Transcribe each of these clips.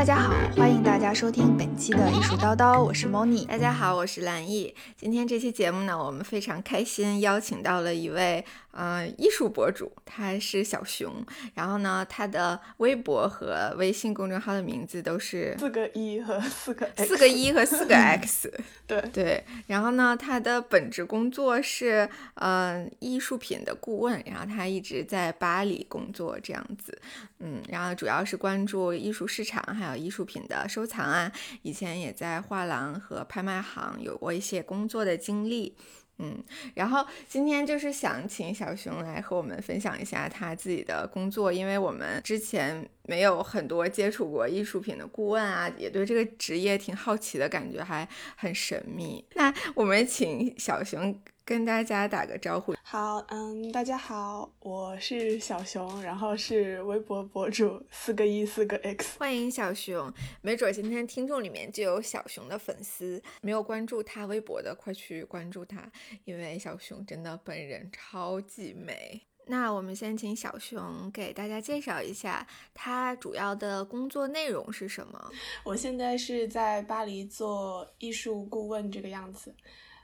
大家好，欢迎大家收听本期的艺术叨叨，我是 Moni。大家好，我是蓝毅。今天这期节目呢，我们非常开心，邀请到了一位呃艺术博主，他是小熊。然后呢，他的微博和微信公众号的名字都是四个一和四个 X 四个一和四个 X。对对，然后呢，他的本职工作是呃艺术品的顾问，然后他一直在巴黎工作这样子，嗯，然后主要是关注艺术市场还有艺术品的收藏啊，以前也在画廊和拍卖行有过一些工作的经历。嗯，然后今天就是想请小熊来和我们分享一下他自己的工作，因为我们之前没有很多接触过艺术品的顾问啊，也对这个职业挺好奇的，感觉还很神秘。那我们请小熊。跟大家打个招呼。好，嗯，大家好，我是小熊，然后是微博博主四个一四个 x，欢迎小熊。没准今天听众里面就有小熊的粉丝，没有关注他微博的，快去关注他，因为小熊真的本人超级美。那我们先请小熊给大家介绍一下他主要的工作内容是什么。我现在是在巴黎做艺术顾问，这个样子。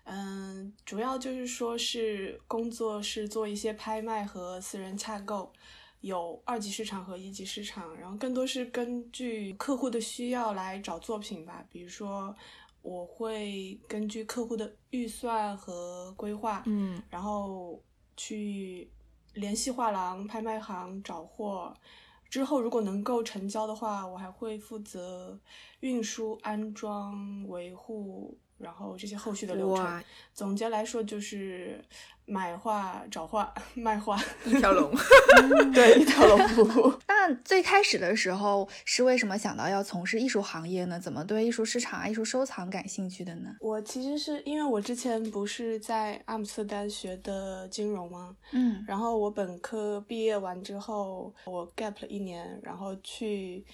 嗯，主要就是说是工作是做一些拍卖和私人洽购，有二级市场和一级市场，然后更多是根据客户的需要来找作品吧。比如说，我会根据客户的预算和规划，嗯，然后去联系画廊、拍卖行找货。之后如果能够成交的话，我还会负责运输、安装、维护。然后这些后续的流程，总结来说就是买画、找画、卖画一条龙，对，一条龙服务。那最开始的时候是为什么想到要从事艺术行业呢？怎么对艺术市场、艺术收藏感兴趣的呢？我其实是因为我之前不是在阿姆斯特丹学的金融吗？嗯，然后我本科毕业完之后，我 gap 了一年，然后去。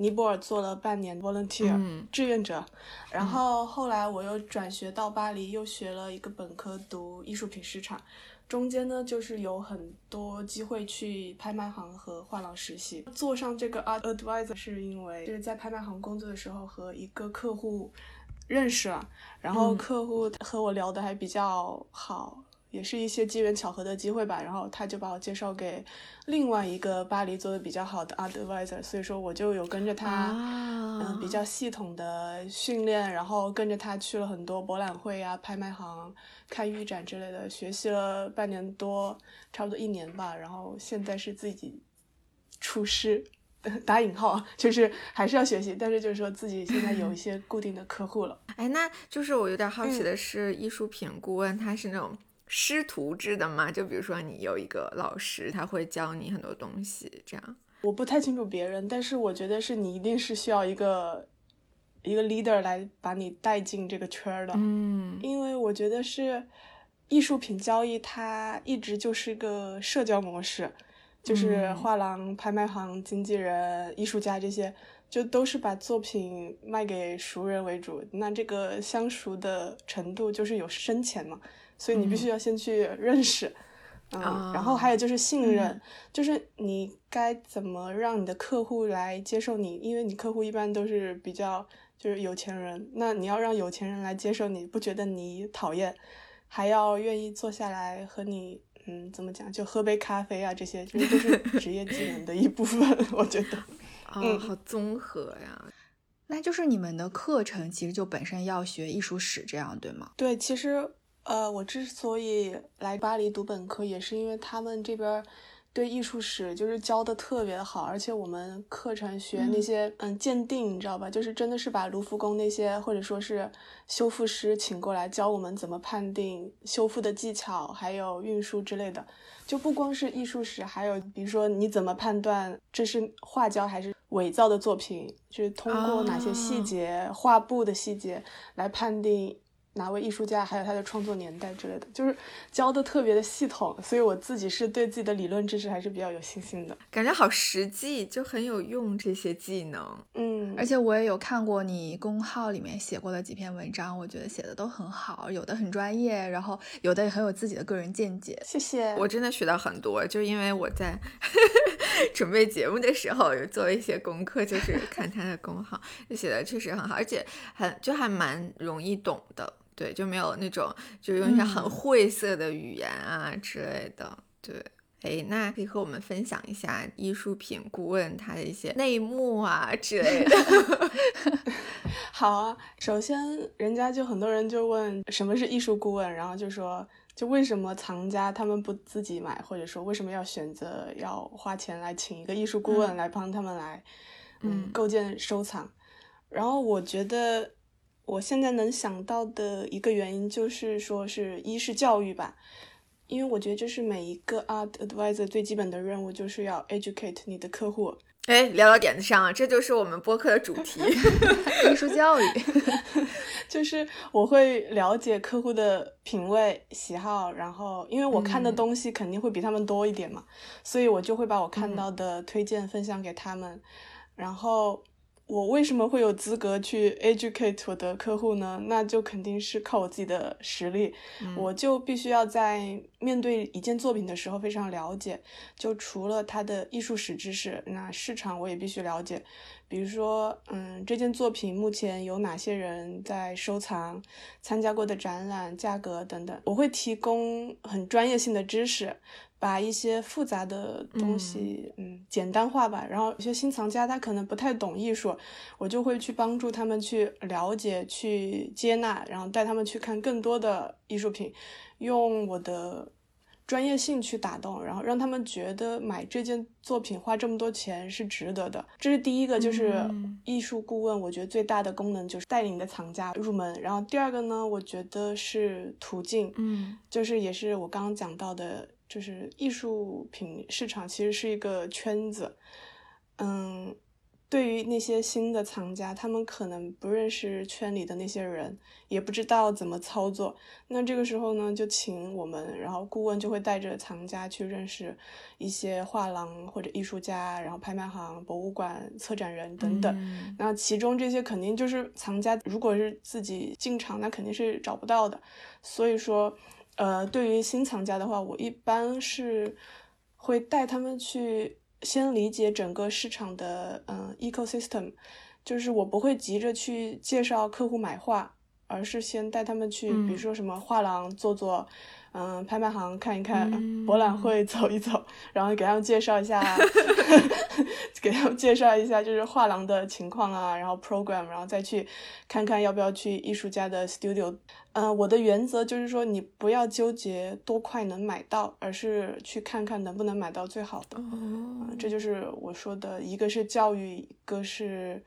尼泊尔做了半年 volunteer 志愿者，然后后来我又转学到巴黎，又学了一个本科读艺术品市场，中间呢就是有很多机会去拍卖行和画廊实习。做上这个 art advisor 是因为就是在拍卖行工作的时候和一个客户认识了，然后客户和我聊的还比较好。也是一些机缘巧合的机会吧，然后他就把我介绍给另外一个巴黎做的比较好的 advisor，所以说我就有跟着他，嗯，比较系统的训练，然后跟着他去了很多博览会啊、拍卖行看预展之类的，学习了半年多，差不多一年吧，然后现在是自己出师，打引号，就是还是要学习，但是就是说自己现在有一些固定的客户了。哎，那就是我有点好奇的是，艺术品顾问他是那种。师徒制的吗，就比如说你有一个老师，他会教你很多东西，这样。我不太清楚别人，但是我觉得是你一定是需要一个一个 leader 来把你带进这个圈的。嗯，因为我觉得是艺术品交易，它一直就是个社交模式，就是画廊、拍卖行、经纪人、艺术家这些，就都是把作品卖给熟人为主。那这个相熟的程度就是有深浅嘛。所以你必须要先去认识，嗯，然后还有就是信任，就是你该怎么让你的客户来接受你，因为你客户一般都是比较就是有钱人，那你要让有钱人来接受你，不觉得你讨厌，还要愿意坐下来和你，嗯，怎么讲，就喝杯咖啡啊，这些就是都是 职业技能的一部分，我觉得，嗯，好综合呀，那就是你们的课程其实就本身要学艺术史这样，对吗？对，其实。呃，我之所以来巴黎读本科，也是因为他们这边对艺术史就是教的特别的好，而且我们课程学那些嗯鉴定，你知道吧？就是真的是把卢浮宫那些或者说是修复师请过来教我们怎么判定修复的技巧，还有运输之类的。就不光是艺术史，还有比如说你怎么判断这是画胶还是伪造的作品，就是通过哪些细节、画布的细节来判定。哪位艺术家，还有他的创作年代之类的，就是教的特别的系统，所以我自己是对自己的理论知识还是比较有信心的，感觉好实际，就很有用这些技能。嗯，而且我也有看过你公号里面写过的几篇文章，我觉得写的都很好，有的很专业，然后有的也很有自己的个人见解。谢谢，我真的学到很多，就因为我在 准备节目的时候有做一些功课，就是看他的公号，就写的确实很好，而且很就还蛮容易懂的，对，就没有那种就用一些很晦涩的语言啊之类的，对。哎，那可以和我们分享一下艺术品顾问他的一些内幕啊之类的。好啊，首先人家就很多人就问什么是艺术顾问，然后就说就为什么藏家他们不自己买，或者说为什么要选择要花钱来请一个艺术顾问来帮他们来嗯构建收藏。然后我觉得我现在能想到的一个原因就是说是一是教育吧。因为我觉得，这是每一个 art advisor 最基本的任务，就是要 educate 你的客户。哎，聊到点子上了，这就是我们播客的主题，艺术教育。就是我会了解客户的品味喜好，然后因为我看的东西肯定会比他们多一点嘛，所以我就会把我看到的推荐分享给他们，然后。我为什么会有资格去 educate 我的客户呢？那就肯定是靠我自己的实力。我就必须要在面对一件作品的时候非常了解。就除了它的艺术史知识，那市场我也必须了解。比如说，嗯，这件作品目前有哪些人在收藏，参加过的展览、价格等等，我会提供很专业性的知识。把一些复杂的东西，嗯，简单化吧。然后有些新藏家他可能不太懂艺术，我就会去帮助他们去了解、去接纳，然后带他们去看更多的艺术品，用我的专业性去打动，然后让他们觉得买这件作品花这么多钱是值得的。这是第一个，就是艺术顾问，我觉得最大的功能就是带领的藏家入门。然后第二个呢，我觉得是途径，嗯，就是也是我刚刚讲到的。就是艺术品市场其实是一个圈子，嗯，对于那些新的藏家，他们可能不认识圈里的那些人，也不知道怎么操作。那这个时候呢，就请我们，然后顾问就会带着藏家去认识一些画廊或者艺术家，然后拍卖行、博物馆、策展人等等。那其中这些肯定就是藏家，如果是自己进场，那肯定是找不到的。所以说。呃，对于新藏家的话，我一般是会带他们去先理解整个市场的嗯 ecosystem，就是我不会急着去介绍客户买画，而是先带他们去，比如说什么画廊做做。嗯，拍卖行看一看，博览会走一走，然后给他们介绍一下，给他们介绍一下就是画廊的情况啊，然后 program，然后再去看看要不要去艺术家的 studio。嗯，我的原则就是说，你不要纠结多快能买到，而是去看看能不能买到最好的。哦，这就是我说的，一个是教育，一个是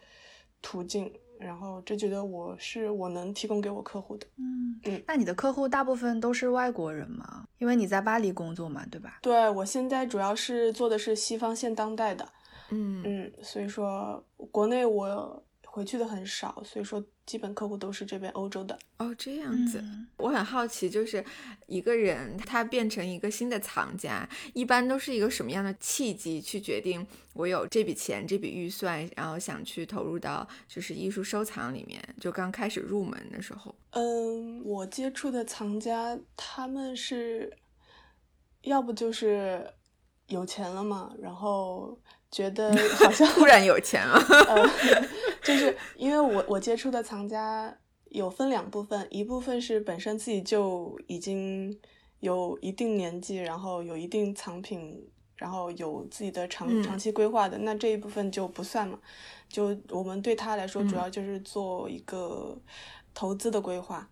途径。然后这觉得我是我能提供给我客户的，嗯嗯，那你的客户大部分都是外国人吗？因为你在巴黎工作嘛，对吧？对，我现在主要是做的是西方现当代的，嗯嗯，所以说国内我。回去的很少，所以说基本客户都是这边欧洲的哦。这样子，我很好奇，就是一个人他变成一个新的藏家，一般都是一个什么样的契机去决定我有这笔钱、这笔预算，然后想去投入到就是艺术收藏里面？就刚开始入门的时候，嗯，我接触的藏家他们是要不就是有钱了嘛，然后。觉得好像 突然有钱了，就是因为我我接触的藏家有分两部分，一部分是本身自己就已经有一定年纪，然后有一定藏品，然后有自己的长长期规划的，那这一部分就不算嘛。就我们对他来说，主要就是做一个投资的规划。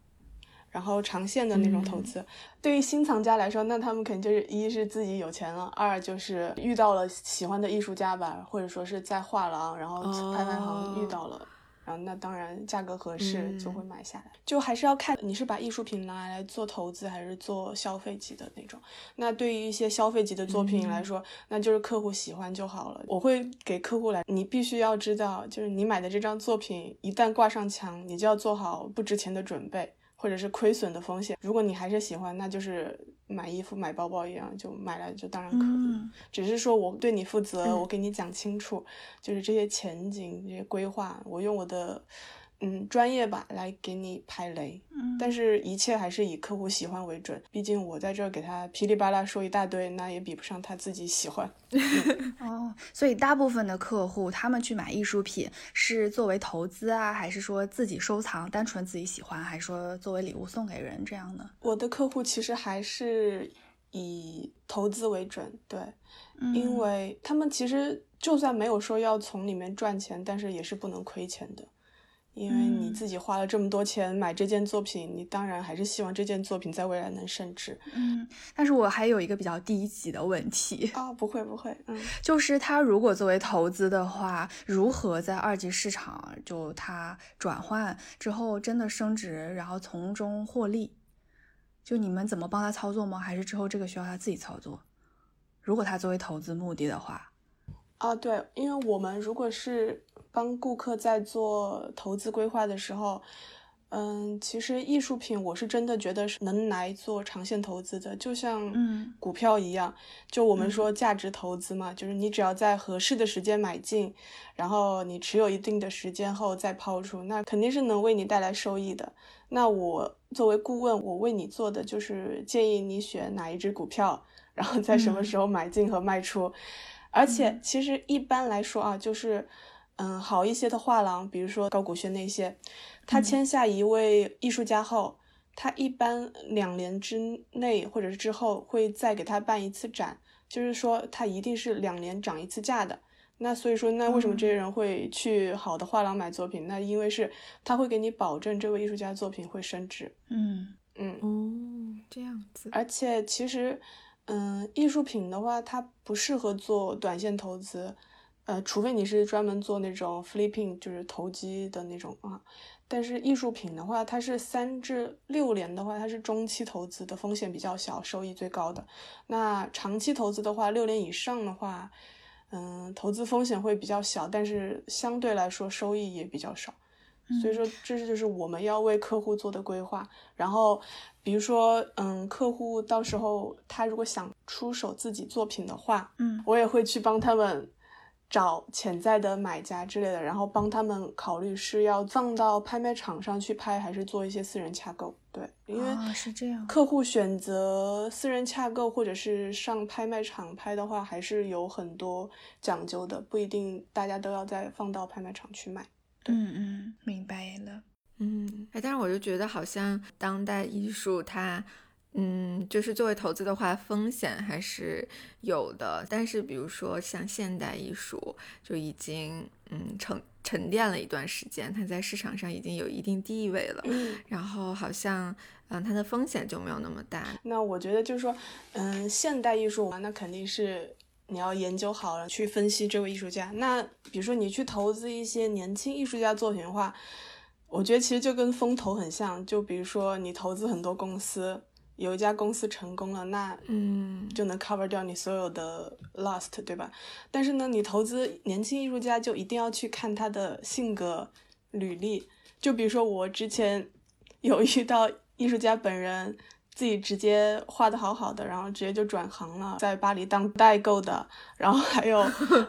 然后长线的那种投资，对于新藏家来说，那他们肯定就是一是自己有钱了，二就是遇到了喜欢的艺术家吧，或者说是在画廊，然后拍卖行遇到了，然后那当然价格合适就会买下来。就还是要看你是把艺术品拿来做投资，还是做消费级的那种。那对于一些消费级的作品来说，那就是客户喜欢就好了。我会给客户来，你必须要知道，就是你买的这张作品一旦挂上墙，你就要做好不值钱的准备。或者是亏损的风险，如果你还是喜欢，那就是买衣服、买包包一样，就买了就当然可以。只是说我对你负责，我给你讲清楚，就是这些前景、这些规划，我用我的嗯，专业吧来给你排雷，嗯，但是一切还是以客户喜欢为准。毕竟我在这儿给他噼里啪啦说一大堆，那也比不上他自己喜欢。哦，所以大部分的客户他们去买艺术品是作为投资啊，还是说自己收藏，单纯自己喜欢，还是说作为礼物送给人这样的？我的客户其实还是以投资为准，对，因为他们其实就算没有说要从里面赚钱，但是也是不能亏钱的。因为你自己花了这么多钱买这件作品，你当然还是希望这件作品在未来能升值。嗯，但是我还有一个比较低级的问题啊，不会不会，嗯，就是他如果作为投资的话，如何在二级市场就它转换之后真的升值，然后从中获利？就你们怎么帮他操作吗？还是之后这个需要他自己操作？如果他作为投资目的的话，啊，对，因为我们如果是。帮顾客在做投资规划的时候，嗯，其实艺术品我是真的觉得是能来做长线投资的，就像股票一样，就我们说价值投资嘛，就是你只要在合适的时间买进，然后你持有一定的时间后再抛出，那肯定是能为你带来收益的。那我作为顾问，我为你做的就是建议你选哪一只股票，然后在什么时候买进和卖出。而且其实一般来说啊，就是。嗯，好一些的画廊，比如说高古轩那些，他签下一位艺术家后，他一般两年之内或者是之后会再给他办一次展，就是说他一定是两年涨一次价的。那所以说，那为什么这些人会去好的画廊买作品？那因为是他会给你保证这位艺术家作品会升值。嗯嗯哦，这样子。而且其实，嗯，艺术品的话，它不适合做短线投资。呃，除非你是专门做那种 flipping，就是投机的那种啊。但是艺术品的话，它是三至六年的话，它是中期投资的风险比较小，收益最高的。那长期投资的话，六年以上的话，嗯，投资风险会比较小，但是相对来说收益也比较少。所以说，这是就是我们要为客户做的规划。然后，比如说，嗯，客户到时候他如果想出手自己作品的话，嗯，我也会去帮他们。找潜在的买家之类的，然后帮他们考虑是要放到拍卖场上去拍，还是做一些私人洽购。对，因为是这样，客户选择私人洽购或者是上拍卖场拍的话，还是有很多讲究的，不一定大家都要再放到拍卖场去卖。嗯嗯，明白了。嗯，哎，但是我就觉得好像当代艺术它。嗯，就是作为投资的话，风险还是有的。但是，比如说像现代艺术，就已经嗯沉沉淀了一段时间，它在市场上已经有一定地位了。然后，好像嗯，它的风险就没有那么大。那我觉得就是说，嗯，现代艺术那肯定是你要研究好了去分析这位艺术家。那比如说你去投资一些年轻艺术家作品的话，我觉得其实就跟风投很像。就比如说你投资很多公司。有一家公司成功了，那嗯就能 cover 掉你所有的 lost，对吧？但是呢，你投资年轻艺术家就一定要去看他的性格履历。就比如说我之前有遇到艺术家本人。自己直接画的好好的，然后直接就转行了，在巴黎当代购的，然后还有，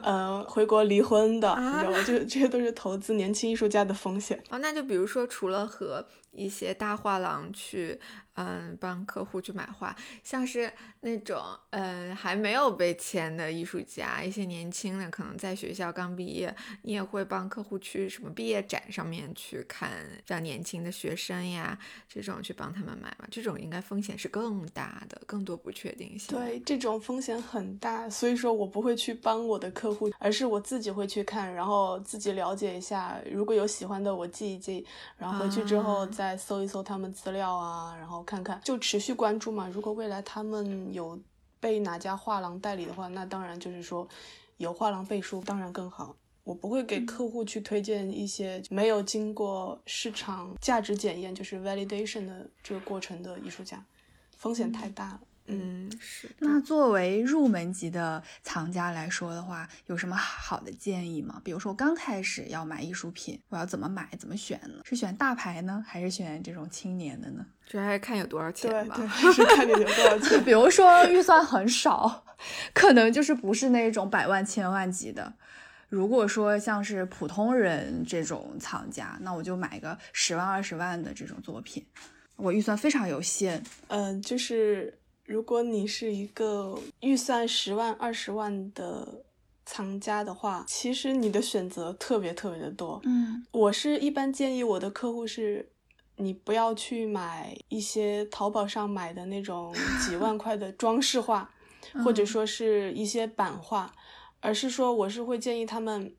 嗯，回国离婚的，你知道吗？就这些都是投资年轻艺术家的风险。哦，那就比如说，除了和一些大画廊去，嗯，帮客户去买画，像是那种，嗯，还没有被签的艺术家，一些年轻的，可能在学校刚毕业，你也会帮客户去什么毕业展上面去看像年轻的学生呀，这种去帮他们买嘛？这种应该风险是更大的，更多不确定性。对，这种风险很大，所以说我不会去帮我的客户，而是我自己会去看，然后自己了解一下，如果有喜欢的，我记一记，然后回去之后再搜一搜他们资料啊，然后看看，就持续关注嘛。如果未来他们有被哪家画廊代理的话，那当然就是说有画廊背书，当然更好。我不会给客户去推荐一些没有经过市场价值检验，就是 validation 的这个过程的艺术家，风险太大了。嗯，是。那作为入门级的藏家来说的话，有什么好的建议吗？比如说刚开始要买艺术品，我要怎么买，怎么选呢？是选大牌呢，还是选这种青年的呢？主要还是看有多少钱吧。对，还是看你有多少钱。比如说预算很少，可能就是不是那种百万、千万级的。如果说像是普通人这种藏家，那我就买个十万二十万的这种作品，我预算非常有限。嗯，就是如果你是一个预算十万二十万的藏家的话，其实你的选择特别特别的多。嗯，我是一般建议我的客户是。你不要去买一些淘宝上买的那种 几万块的装饰画，或者说是一些版画，而是说我是会建议他们，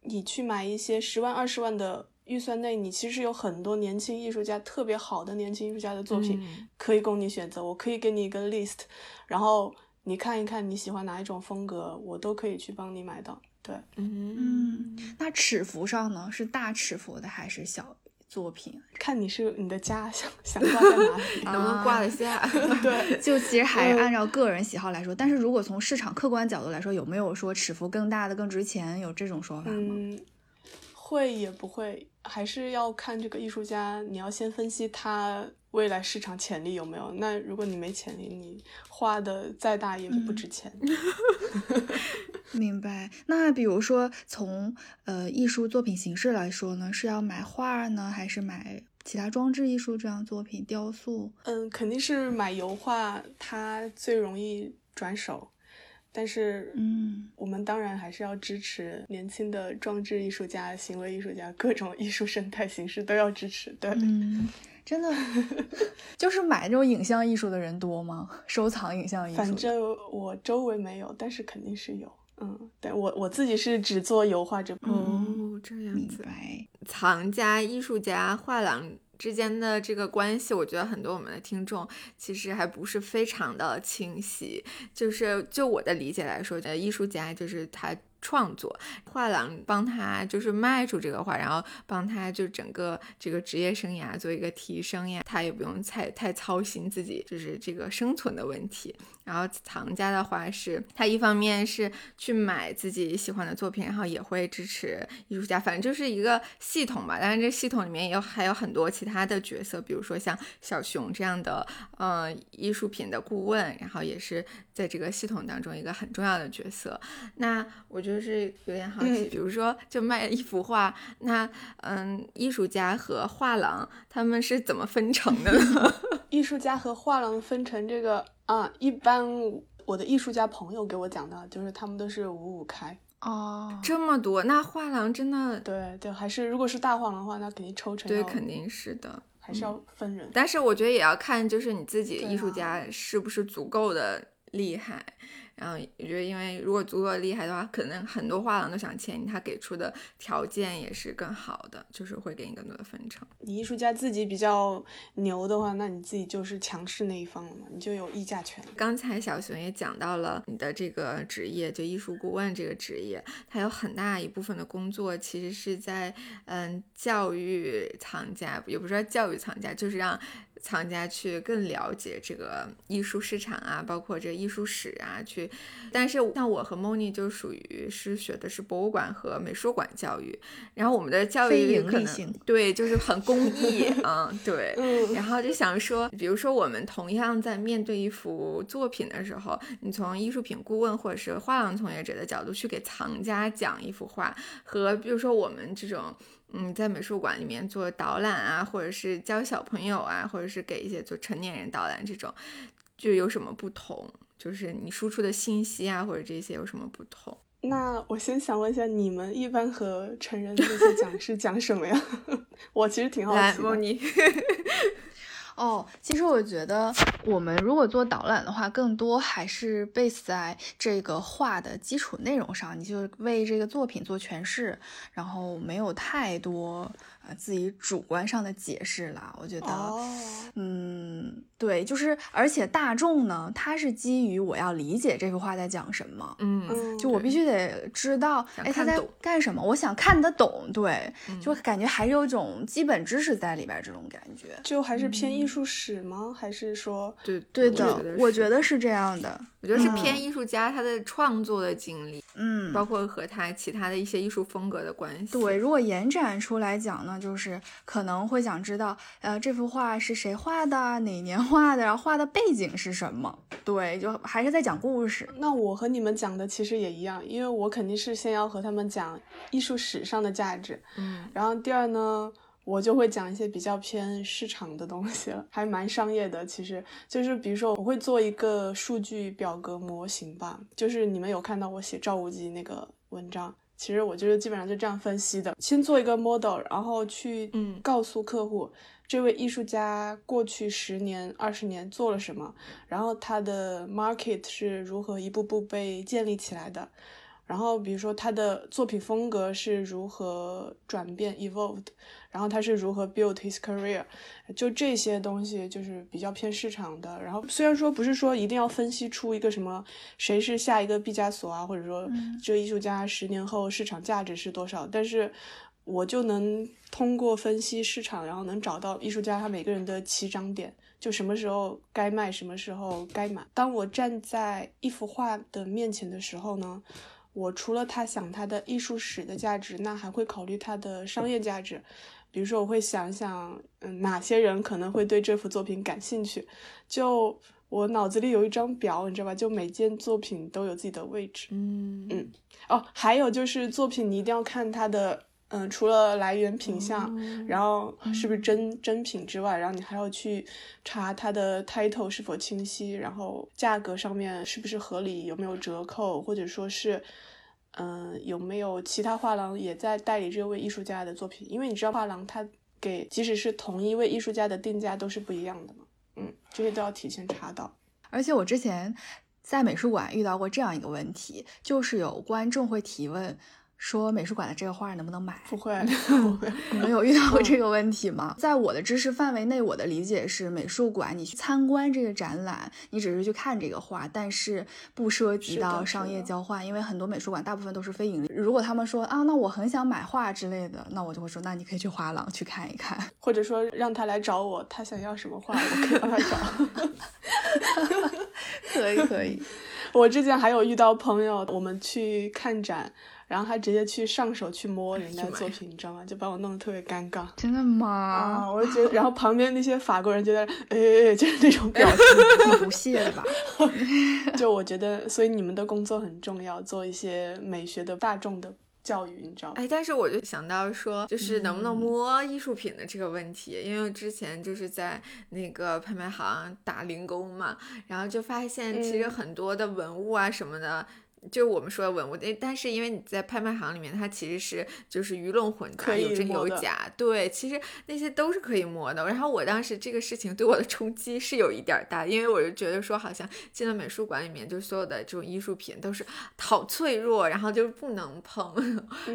你去买一些十万二十万的预算内，你其实有很多年轻艺术家特别好的年轻艺术家的作品可以供你选择。我可以给你一个 list，然后你看一看你喜欢哪一种风格，我都可以去帮你买到。对，嗯，那尺幅上呢，是大尺幅的还是小？作品看你是你的家 想想挂在哪里，能不能挂得下？对，就其实还是按照个人喜好来说。但是如果从市场客观角度来说，有没有说尺幅更大的更值钱？有这种说法吗？嗯，会也不会，还是要看这个艺术家。你要先分析他未来市场潜力有没有。那如果你没潜力，你画的再大也不值钱。明白。那比如说从呃艺术作品形式来说呢，是要买画呢，还是买其他装置艺术这样作品、雕塑？嗯，肯定是买油画，它最容易转手。但是，嗯，我们当然还是要支持年轻的装置艺术家、行为艺术家，各种艺术生态形式都要支持。对，嗯，真的，就是买这种影像艺术的人多吗？收藏影像艺术？反正我周围没有，但是肯定是有。嗯，对我我自己是只做油画这哦，这样子。明白。藏家、艺术家、画廊之间的这个关系，我觉得很多我们的听众其实还不是非常的清晰。就是就我的理解来说，艺术家就是他。创作画廊帮他就是卖出这个画，然后帮他就整个这个职业生涯做一个提升呀，他也不用太太操心自己就是这个生存的问题。然后藏家的话是，他一方面是去买自己喜欢的作品，然后也会支持艺术家，反正就是一个系统吧。当然这系统里面也有还有很多其他的角色，比如说像小熊这样的嗯艺术品的顾问，然后也是在这个系统当中一个很重要的角色。那我觉得。就是有点好奇，比如说就卖一幅画，那嗯，艺术家和画廊他们是怎么分成的呢？艺术家和画廊分成这个啊，一般我的艺术家朋友给我讲的，就是他们都是五五开哦，这么多，那画廊真的对对，还是如果是大画廊的话，那肯定抽成对，肯定是的，还是要分人。但是我觉得也要看，就是你自己艺术家是不是足够的厉害。然后我觉得，因为如果足够厉害的话，可能很多画廊都想签你，他给出的条件也是更好的，就是会给你更多的分成。你艺术家自己比较牛的话，那你自己就是强势那一方了嘛，你就有议价权。刚才小熊也讲到了你的这个职业，就艺术顾问这个职业，它有很大一部分的工作其实是在嗯教育藏家，也不是说教育藏家，就是让。藏家去更了解这个艺术市场啊，包括这艺术史啊，去。但是像我和 Moni 就属于是学的是博物馆和美术馆教育，然后我们的教育可能对就是很公益，嗯，对。然后就想说，比如说我们同样在面对一幅作品的时候，你从艺术品顾问或者是画廊从业者的角度去给藏家讲一幅画，和比如说我们这种。嗯，在美术馆里面做导览啊，或者是教小朋友啊，或者是给一些做成年人导览这种，就有什么不同？就是你输出的信息啊，或者这些有什么不同？那我先想问一下，你们一般和成人那些讲是讲什么呀？我其实挺好奇的。哦，其实我觉得我们如果做导览的话，更多还是 base 在这个画的基础内容上，你就为这个作品做诠释，然后没有太多呃。自己主观上的解释了，我觉得，嗯，对，就是，而且大众呢，他是基于我要理解这幅画在讲什么，嗯，就我必须得知道，哎，他在干什么，我想看得懂，对，就感觉还是有一种基本知识在里边，这种感觉，就还是偏艺艺术史吗？还是说对对的？我觉得是这样的。我觉得是偏艺术家他的创作的经历，嗯，包括和他其他的一些艺术风格的关系。对，如果延展出来讲呢，就是可能会想知道，呃，这幅画是谁画的，哪年画的，然后画的背景是什么？对，就还是在讲故事。那我和你们讲的其实也一样，因为我肯定是先要和他们讲艺术史上的价值，嗯，然后第二呢。我就会讲一些比较偏市场的东西了，还蛮商业的。其实就是比如说，我会做一个数据表格模型吧，就是你们有看到我写赵无极那个文章，其实我就是基本上就这样分析的：先做一个 model，然后去嗯告诉客户这位艺术家过去十年、二十年做了什么，然后他的 market 是如何一步步被建立起来的。然后，比如说他的作品风格是如何转变 evolved，然后他是如何 build his career，就这些东西就是比较偏市场的。然后虽然说不是说一定要分析出一个什么谁是下一个毕加索啊，或者说这艺术家十年后市场价值是多少，但是我就能通过分析市场，然后能找到艺术家他每个人的起涨点，就什么时候该卖，什么时候该买。当我站在一幅画的面前的时候呢？我除了他想他的艺术史的价值，那还会考虑他的商业价值。比如说，我会想想，嗯，哪些人可能会对这幅作品感兴趣。就我脑子里有一张表，你知道吧？就每件作品都有自己的位置。嗯嗯。哦，还有就是作品，你一定要看它的。嗯，除了来源品相，然后是不是真真品之外，然后你还要去查它的 title 是否清晰，然后价格上面是不是合理，有没有折扣，或者说是，嗯，有没有其他画廊也在代理这位艺术家的作品？因为你知道画廊它给即使是同一位艺术家的定价都是不一样的嘛，嗯，这些都要提前查到。而且我之前在美术馆遇到过这样一个问题，就是有观众会提问。说美术馆的这个画能不能买？不会，不会。你们有遇到过这个问题吗？在我的知识范围内，我的理解是，美术馆你去参观这个展览，你只是去看这个画，但是不涉及到商业交换，因为很多美术馆大部分都是非盈利。如果他们说啊，那我很想买画之类的，那我就会说，那你可以去画廊去看一看，或者说让他来找我，他想要什么画，我可以帮他找。可以，可以。我之前还有遇到朋友，我们去看展。然后他直接去上手去摸人家作品，你知道吗？就把我弄得特别尴尬。真的吗？啊，我就觉得，然后旁边那些法国人就在，哎，就是那种表情，挺不屑的吧？就我觉得，所以你们的工作很重要，做一些美学的大众的教育，你知道吗？哎，但是我就想到说，就是能不能摸艺术品的这个问题，因为之前就是在那个拍卖行打零工嘛，然后就发现其实很多的文物啊什么的。就我们说的文物，但是因为你在拍卖行里面，它其实是就是鱼龙混杂，有真有假。对，其实那些都是可以摸的。然后我当时这个事情对我的冲击是有一点大，因为我就觉得说，好像进了美术馆里面，就所有的这种艺术品都是好脆弱，然后就是不能碰。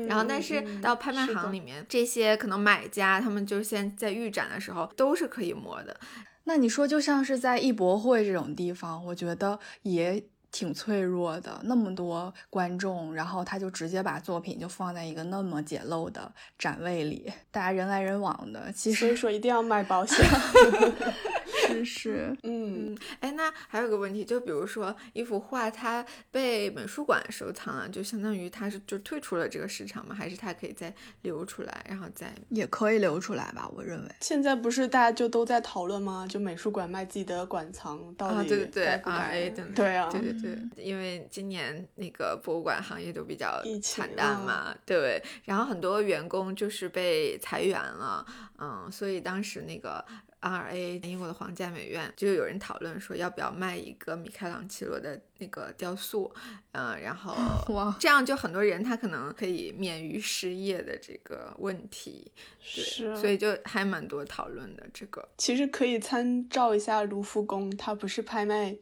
然后但是到拍卖行里面，这些可能买家他们就先在预展的时候都是可以摸的。那你说，就像是在艺博会这种地方，我觉得也。挺脆弱的，那么多观众，然后他就直接把作品就放在一个那么简陋的展位里，大家人来人往的。其实所以说一定要卖保险。是是，嗯，哎，那还有个问题，就比如说一幅画，它被美术馆收藏了，就相当于它是就退出了这个市场吗？还是它可以再流出来，然后再也可以流出来吧？我认为现在不是大家就都在讨论吗？就美术馆卖自己的馆藏到底对对对啊，A 等对啊，对对对，因为今年那个博物馆行业都比较惨淡嘛，对对，然后很多员工就是被裁员了，嗯，所以当时那个。R.A. 英国的皇家美院就有人讨论说要不要卖一个米开朗基罗的那个雕塑，嗯，然后 哇，这样就很多人他可能可以免于失业的这个问题，是，所以就还蛮多讨论的这个。其实可以参照一下卢浮宫，它不是拍卖，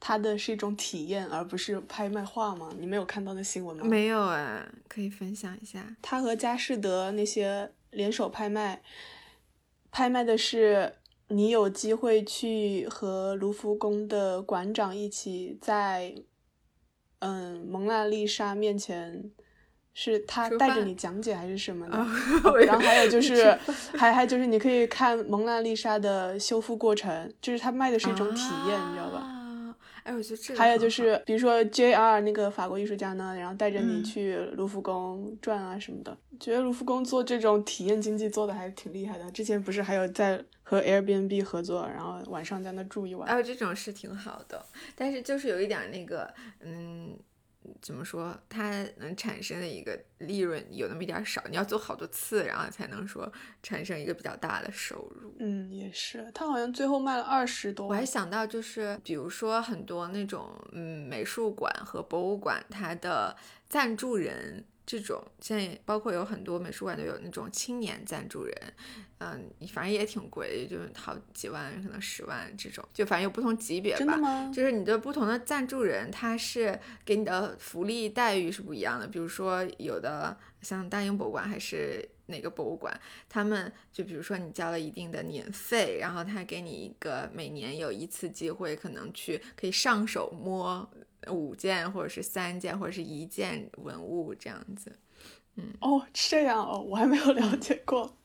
它的是一种体验，而不是拍卖画吗？你没有看到那新闻吗？没有啊，可以分享一下。他和佳士得那些联手拍卖，拍卖的是。你有机会去和卢浮宫的馆长一起在，嗯，蒙娜丽莎面前是他带着你讲解还是什么的？哦然后还有就是，还还就是你可以看蒙娜丽莎的修复过程，就是他卖的是一种体验，你知道吧？啊哎，我觉得这个还有就是，比如说 J.R. 那个法国艺术家呢，然后带着你嗯去卢浮宫转啊什么的，觉得卢浮宫做这种体验经济做的还挺厉害的。之前不是还有在和 Airbnb 合作，然后晚上在那住一晚。哎，这种是挺好的，但是就是有一点儿那个，嗯，怎么说，它能产生的一个利润有那么一点儿少，你要做好多次，然后才能说产生一个比较大的收入。嗯，也是，他好像最后卖了二十多。我还想到就是，比如说很多那种嗯美术馆和博物馆，它的赞助人这种，现在包括有很多美术馆都有那种青年赞助人，嗯，反正也挺贵，就是好几万，可能十万这种，就反正有不同级别吧。真的吗？就是你的不同的赞助人，他是给你的福利待遇是不一样的。比如说，有的像大英博物馆还是哪个博物馆，他们就比如说你交了一定的年费，然后他给你一个每年有一次机会，可能去可以上手摸五件或者是三件或者是一件文物这样子。嗯哦，这样哦，我还没有了解过。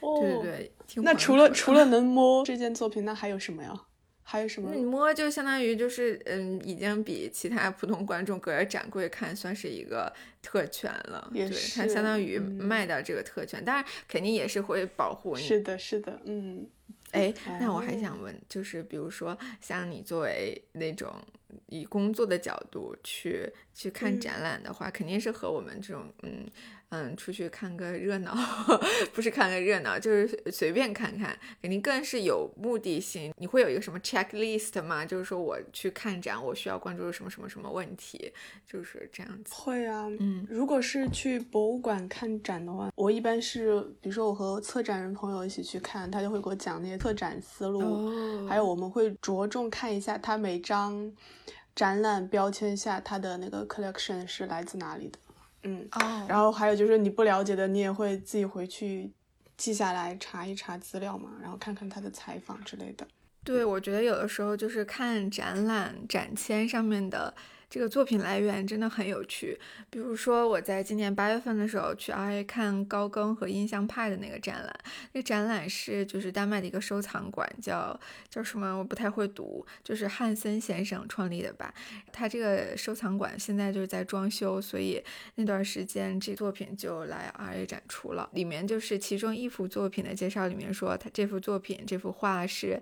哦，对对对，那除了除了能 摸这件作品，那还有什么呀？还有什么那？你摸就相当于就是，嗯，已经比其他普通观众隔着展柜看算是一个特权了。也对，它相当于嗯卖到这个特权，当然肯定也是会保护你。是的，是的，嗯，哎，那我还哦想问，就是比如说像你作为那种以工作的角度去去看嗯展览的话，肯定是和我们这种嗯嗯出去看个热闹，不是看个热闹，就是随便看看，肯定更是有目的性。你会有一个什么 checklist 吗？就是说我去看展，我需要关注什么什么什么问题，就是这样子。会啊。嗯如果是去博物馆看展的话，我一般是，比如说我和策展人朋友一起去看，他就会给我讲那些策展思路，哦还有我们会着重看一下他每张展览标签下它的那个 collection 是来自哪里的。嗯，哦，然后还有就是你不了解的，你也会自己回去记下来查一查资料嘛，然后看看他的采访之类的。对，我觉得有的时候就是看展览展签上面的这个作品来源真的很有趣。比如说我在今年八月份的时候去 RA 看高更和印象派的那个展览，那个展览是就是丹麦的一个收藏馆，叫叫什么我不太会读，就是汉森先生创立的吧。他这个收藏馆现在就是在装修，所以那段时间这作品就来 RA 展出了。里面就是其中一幅作品的介绍里面说，他这幅作品这幅画是。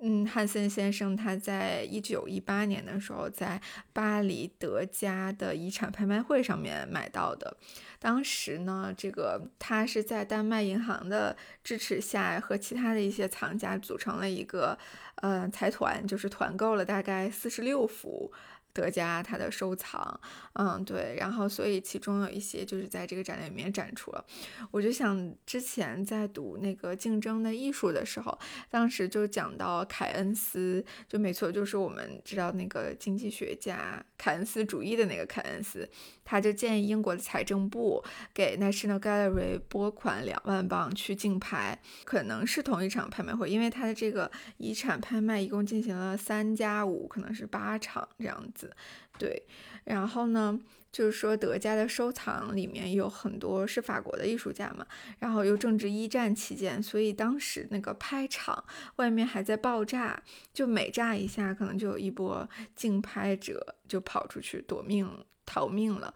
嗯，汉森先生他在一九一八年的时候，在巴黎德加的遗产拍卖会上面买到的。当时呢，这个他是在丹麦银行的支持下，和其他的一些藏家组成了一个呃财团，就是团购了大概四十六幅。德加他的收藏，嗯，对，然后所以其中有一些就是在这个展览里面展出了。我就想之前在读那个竞争的艺术的时候，当时就讲到凯恩斯，就没错，就是我们知道那个经济学家凯恩斯主义的那个凯恩斯，他就建议英国的财政部给 National Gallery 拨款两万镑去竞拍，可能是同一场拍卖会，因为他的这个遗产拍卖一共进行了三加五，可能是八场这样子，对，然后呢？就是说，德加的收藏里面有很多是法国的艺术家嘛，然后又正值一战期间，所以当时那个拍场外面还在爆炸，就每炸一下，可能就有一波竞拍者就跑出去躲命逃命了。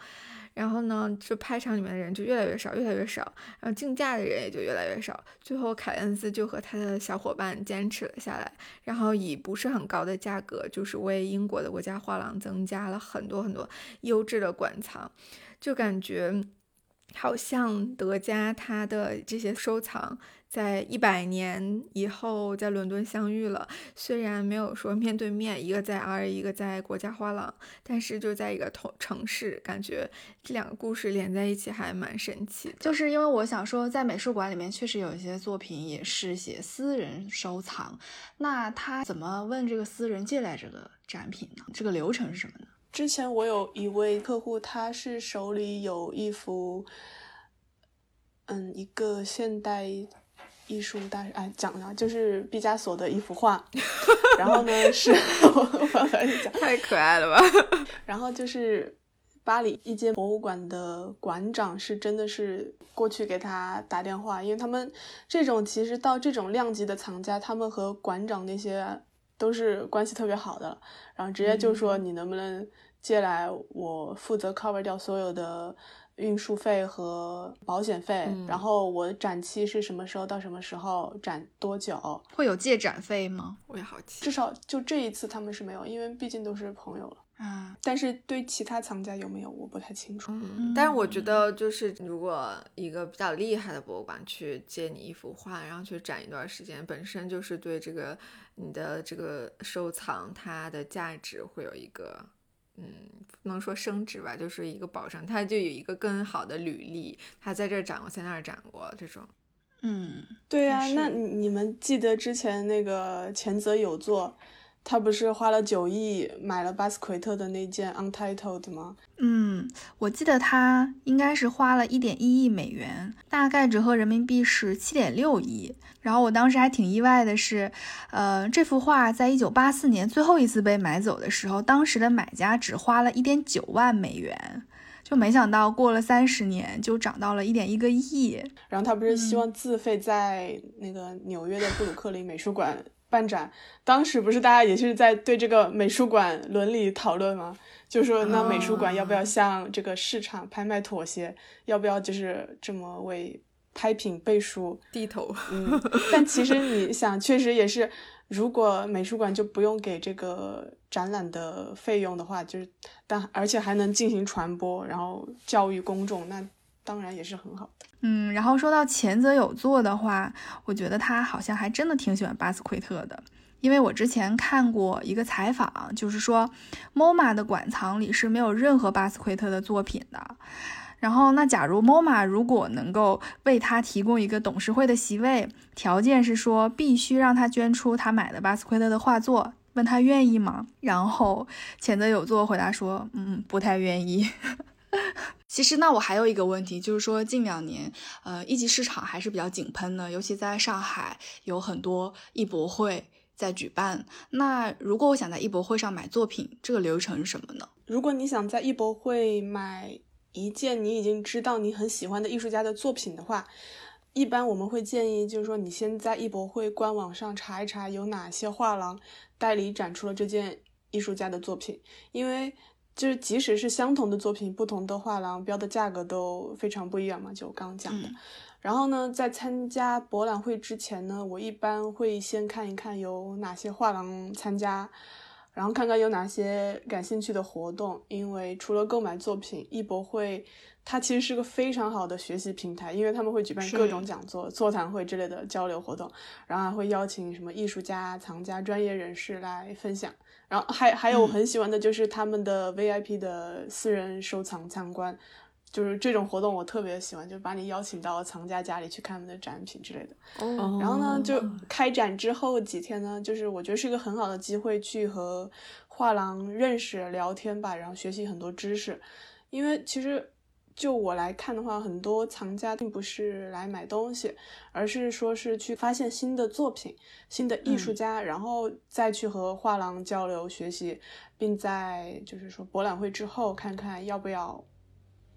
然后呢，就拍场里面的人就越来越少，越来越少，然后竞价的人也就越来越少。最后，凯恩斯就和他的小伙伴坚持了下来，然后以不是很高的价格，就是为英国的国家画廊增加了很多很多优质的馆藏，就感觉好像德加他的这些收藏。在一百年以后，在伦敦相遇了。虽然没有说面对面，一个在 R，一个在国家画廊，但是就在一个同城市，感觉这两个故事连在一起还蛮神奇的。就是因为我想说，在美术馆里面确实有一些作品也是写私人收藏，那他怎么问这个私人借来这个展品呢？这个流程是什么呢？之前我有一位客户，他是手里有一幅，嗯，一个现代。艺术大师哎，讲了就是毕加索的一幅画，然后呢是 我我刚才讲，太可爱了吧？然后就是巴黎一间博物馆的馆长是真的是过去给他打电话，因为他们这种其实到这种量级的藏家，他们和馆长那些都是关系特别好的，然后直接就说你能不能借来，我负责 cover 掉所有的。运输费和保险费，然后我展期是什么时候到什么时候，展多久？会有借展费吗？我也好奇。至少就这一次他们是没有，因为毕竟都是朋友了啊。但是对其他藏家有没有，我不太清楚。嗯，但是我觉得就是如果一个比较厉害的博物馆去借你一幅画，然后去展一段时间，本身就是对这个你的这个收藏它的价值会有一个。嗯，不能说升值吧，就是一个保障，他就有一个更好的履历，他在这儿展过，在那儿展过，这种。嗯，对呀，那你们记得之前那个前泽有作？他不是花了九亿买了巴斯奎特的那件 Untitled 吗？嗯，我记得他应该是花了一点一亿美元，大概折合人民币是七点六亿。然后我当时还挺意外的是，呃，这幅画在一九八四年最后一次被买走的时候，当时的买家只花了一点九万美元，就没想到过了三十年就涨到了一点一个亿。然后他不是希望自费在那个纽约的布鲁克林美术馆。办展，当时不是大家也是在对这个美术馆伦理讨论吗？就说那美术馆要不要向这个市场拍卖妥协，要不要就是这么为拍品背书低头？嗯，但其实你想，确实也是，如果美术馆就不用给这个展览的费用的话，就是但而且还能进行传播，然后教育公众，那。当然也是很好的，嗯，然后说到前泽有作的话，我觉得他好像还真的挺喜欢巴斯奎特的，因为我之前看过一个采访，就是说，MoMA 的馆藏里是没有任何巴斯奎特的作品的。然后，那假如 MoMA 如果能够为他提供一个董事会的席位，条件是说必须让他捐出他买的巴斯奎特的画作，问他愿意吗？然后前泽有作回答说，嗯，不太愿意。其实，那我还有一个问题，就是说近两年，呃，一级市场还是比较井喷的，尤其在上海有很多艺博会在举办。那如果我想在艺博会上买作品，这个流程是什么呢？如果你想在艺博会买一件你已经知道你很喜欢的艺术家的作品的话，一般我们会建议，就是说你先在艺博会官网上查一查有哪些画廊代理展出了这件艺术家的作品，因为。就是即使是相同的作品，不同的画廊标的价格都非常不一样嘛，就我刚刚讲的。然后呢，在参加博览会之前呢，我一般会先看一看有哪些画廊参加，然后看看有哪些感兴趣的活动。因为除了购买作品，艺博会它其实是个非常好的学习平台，因为他们会举办各种讲座、座谈会之类的交流活动，然后还会邀请什么艺术家、藏家、专业人士来分享。然后还还有我很喜欢的就是他们的 VIP 的私人收藏参观，就是这种活动我特别喜欢，就把你邀请到藏家家里去看他们的展品之类的。哦。然后呢，就开展之后几天呢，就是我觉得是一个很好的机会去和画廊认识聊天吧，然后学习很多知识，因为其实。就我来看的话，很多藏家并不是来买东西，而是说是去发现新的作品、新的艺术家，然后再去和画廊交流学习，并在就是说博览会之后看看要不要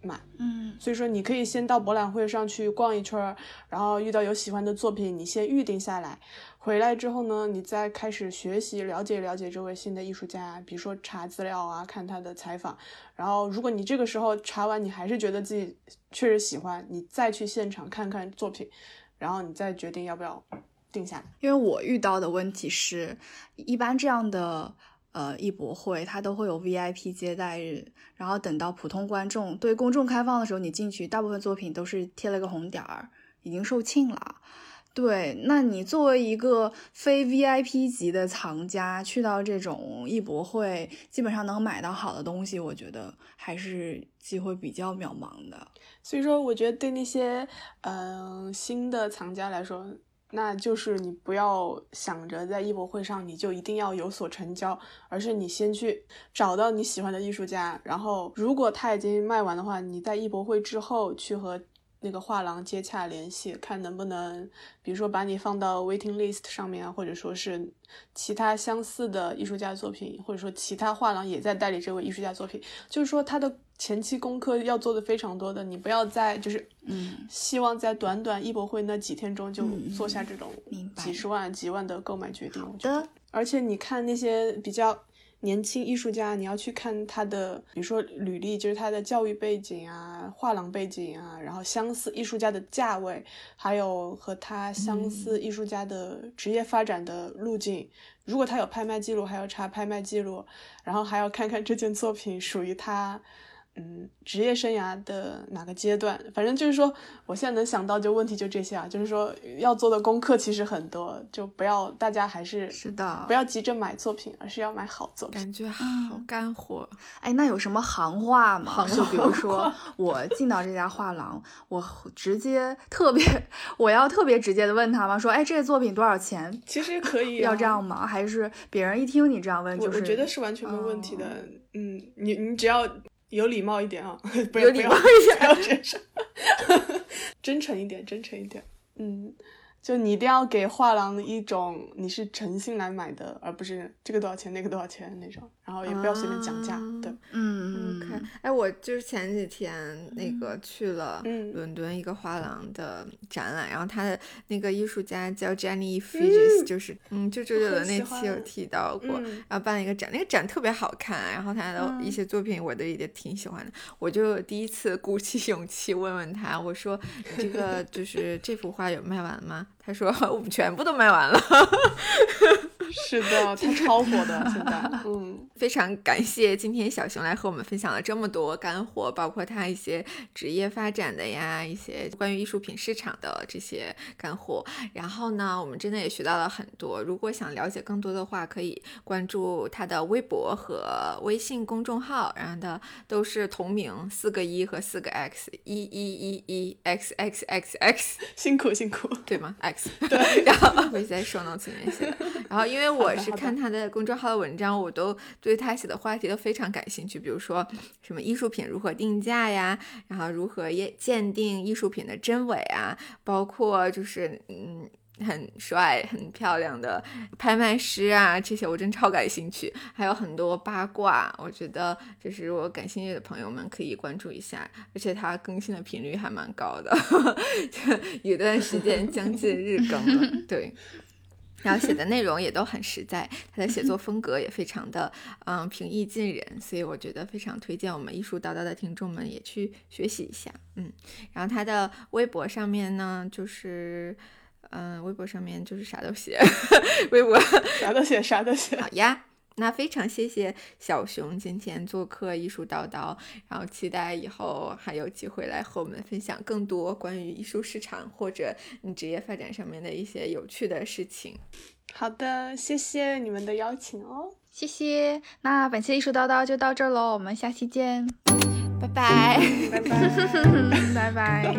买。嗯，所以说你可以先到博览会上去逛一圈，然后遇到有喜欢的作品，你先预定下来。回来之后呢，你再开始学习了解了解这位新的艺术家，比如说查资料啊，看他的采访。然后，如果你这个时候查完，你还是觉得自己确实喜欢，你再去现场看看作品，然后你再决定要不要定下来。因为我遇到的问题是，一般这样的呃艺博会，它都会有 VIP 接待日，然后等到普通观众对公众开放的时候，你进去，大部分作品都是贴了个红点儿，已经售罄了。对，那你作为一个非 VIP 级的藏家，去到这种艺博会，基本上能买到好的东西，我觉得还是机会比较渺茫的。所以说，我觉得对那些嗯新的藏家来说，那就是你不要想着在艺博会上你就一定要有所成交，而是你先去找到你喜欢的艺术家，然后如果他已经卖完的话，你在艺博会之后去和。那个画廊接洽联系，看能不能，比如说把你放到 waiting list 上面啊，或者说是其他相似的艺术家作品，或者说其他画廊也在代理这位艺术家作品，就是说他的前期功课要做的非常多的，你不要在就是嗯，希望在短短艺博会那几天中就做下这种几十万、几万的购买决定。好我觉得的，而且你看那些比较年轻艺术家，你要去看他的，比如说履历，就是他的教育背景啊、画廊背景啊，然后相似艺术家的价位，还有和他相似艺术家的职业发展的路径。如果他有拍卖记录，还要查拍卖记录，然后还要看看这件作品属于他。嗯，职业生涯的哪个阶段？反正就是说，我现在能想到就问题就这些啊，就是说要做的功课其实很多，就不要大家还是是的不要急着买作品，而是要买好作品。感觉好嗯干货。哎，那有什么行话吗？行就比如说，我进到这家画廊，我直接特别，我要特别直接的问他吗？说，哎，这个作品多少钱？其实可以、啊、要这样吗？还是别人一听你这样问，就是我我觉得是完全没问题的。哦嗯，你你只要有礼貌一点啊，不有要不要礼貌一点不要真诚，真诚一点，真诚一点。嗯，就你一定要给画廊一种你是诚心来买的，而不是这个多少钱那个多少钱那种，然后也不要随便讲价。啊对，嗯哎，我就是前几天那个去了嗯。伦敦一个画廊的展览，然后他的那个艺术家叫 Jenny Fidges，、就是嗯，就周杰伦那期有提到过，嗯。然后办了一个展，那个展特别好看，然后他的一些作品我都也挺喜欢的，我就第一次鼓起勇气问问他，我说你这个就是这幅画有卖完吗？他说我们全部都卖完了。是的，它超火的，现在。嗯，非常感谢今天小熊来和我们分享了这么多干货，包括他一些职业发展的呀，一些关于艺术品市场的这些干货。然后呢，我们真的也学到了很多。如果想了解更多的话，可以关注他的微博和微信公众号，然后的都是同名，四个一和四个 x，一一一一 x x x x。辛苦辛苦。对吗？X，对，然后会在 show notes 里面写的。然后因为我是看他的公众号的文章，我都对他写的话题都非常感兴趣，比如说什么艺术品如何定价呀，然后如何鉴鉴定艺术品的真伪啊，包括就是嗯。很帅、很漂亮的拍卖师啊，这些我真超感兴趣。还有很多八卦，我觉得就是我感兴趣的朋友们可以关注一下，而且他更新的频率还蛮高的，有段时间将近日更了。对，然后写的内容也都很实在，他的写作风格也非常的嗯平易近人，所以我觉得非常推荐我们艺术叨叨的听众们也去学习一下。嗯，然后他的微博上面呢，就是。嗯，微博上面就是啥都写，微博啥都写，啥都写。好呀，那非常谢谢小熊今天做客艺术叨叨，然后期待以后还有机会来和我们分享更多关于艺术市场或者你职业发展上面的一些有趣的事情。好的，谢谢你们的邀请哦。谢谢。那本期艺术叨叨就到这儿喽，我们下期见，拜拜。拜拜。拜拜。